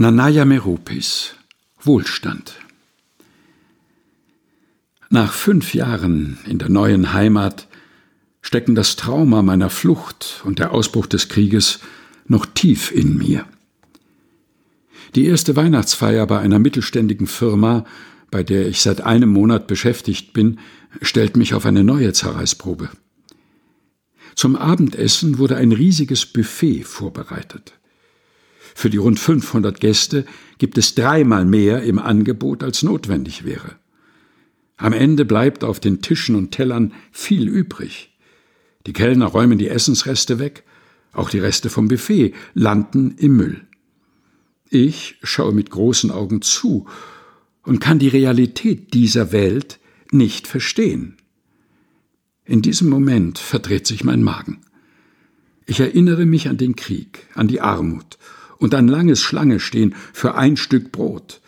Nanaya Meropis Wohlstand Nach fünf Jahren in der neuen Heimat stecken das Trauma meiner Flucht und der Ausbruch des Krieges noch tief in mir. Die erste Weihnachtsfeier bei einer mittelständigen Firma, bei der ich seit einem Monat beschäftigt bin, stellt mich auf eine neue Zerreißprobe. Zum Abendessen wurde ein riesiges Buffet vorbereitet. Für die rund 500 Gäste gibt es dreimal mehr im Angebot, als notwendig wäre. Am Ende bleibt auf den Tischen und Tellern viel übrig. Die Kellner räumen die Essensreste weg, auch die Reste vom Buffet landen im Müll. Ich schaue mit großen Augen zu und kann die Realität dieser Welt nicht verstehen. In diesem Moment verdreht sich mein Magen. Ich erinnere mich an den Krieg, an die Armut und ein langes Schlangestehen für ein Stück Brot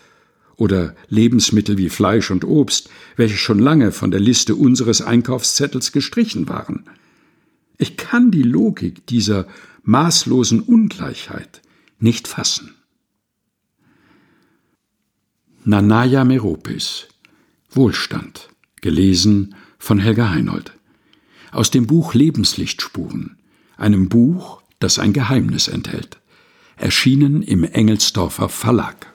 oder Lebensmittel wie Fleisch und Obst, welche schon lange von der Liste unseres Einkaufszettels gestrichen waren. Ich kann die Logik dieser maßlosen Ungleichheit nicht fassen. Nanaya Meropis Wohlstand gelesen von Helga Heinold aus dem Buch Lebenslichtspuren, einem Buch, das ein Geheimnis enthält erschienen im Engelsdorfer Verlag.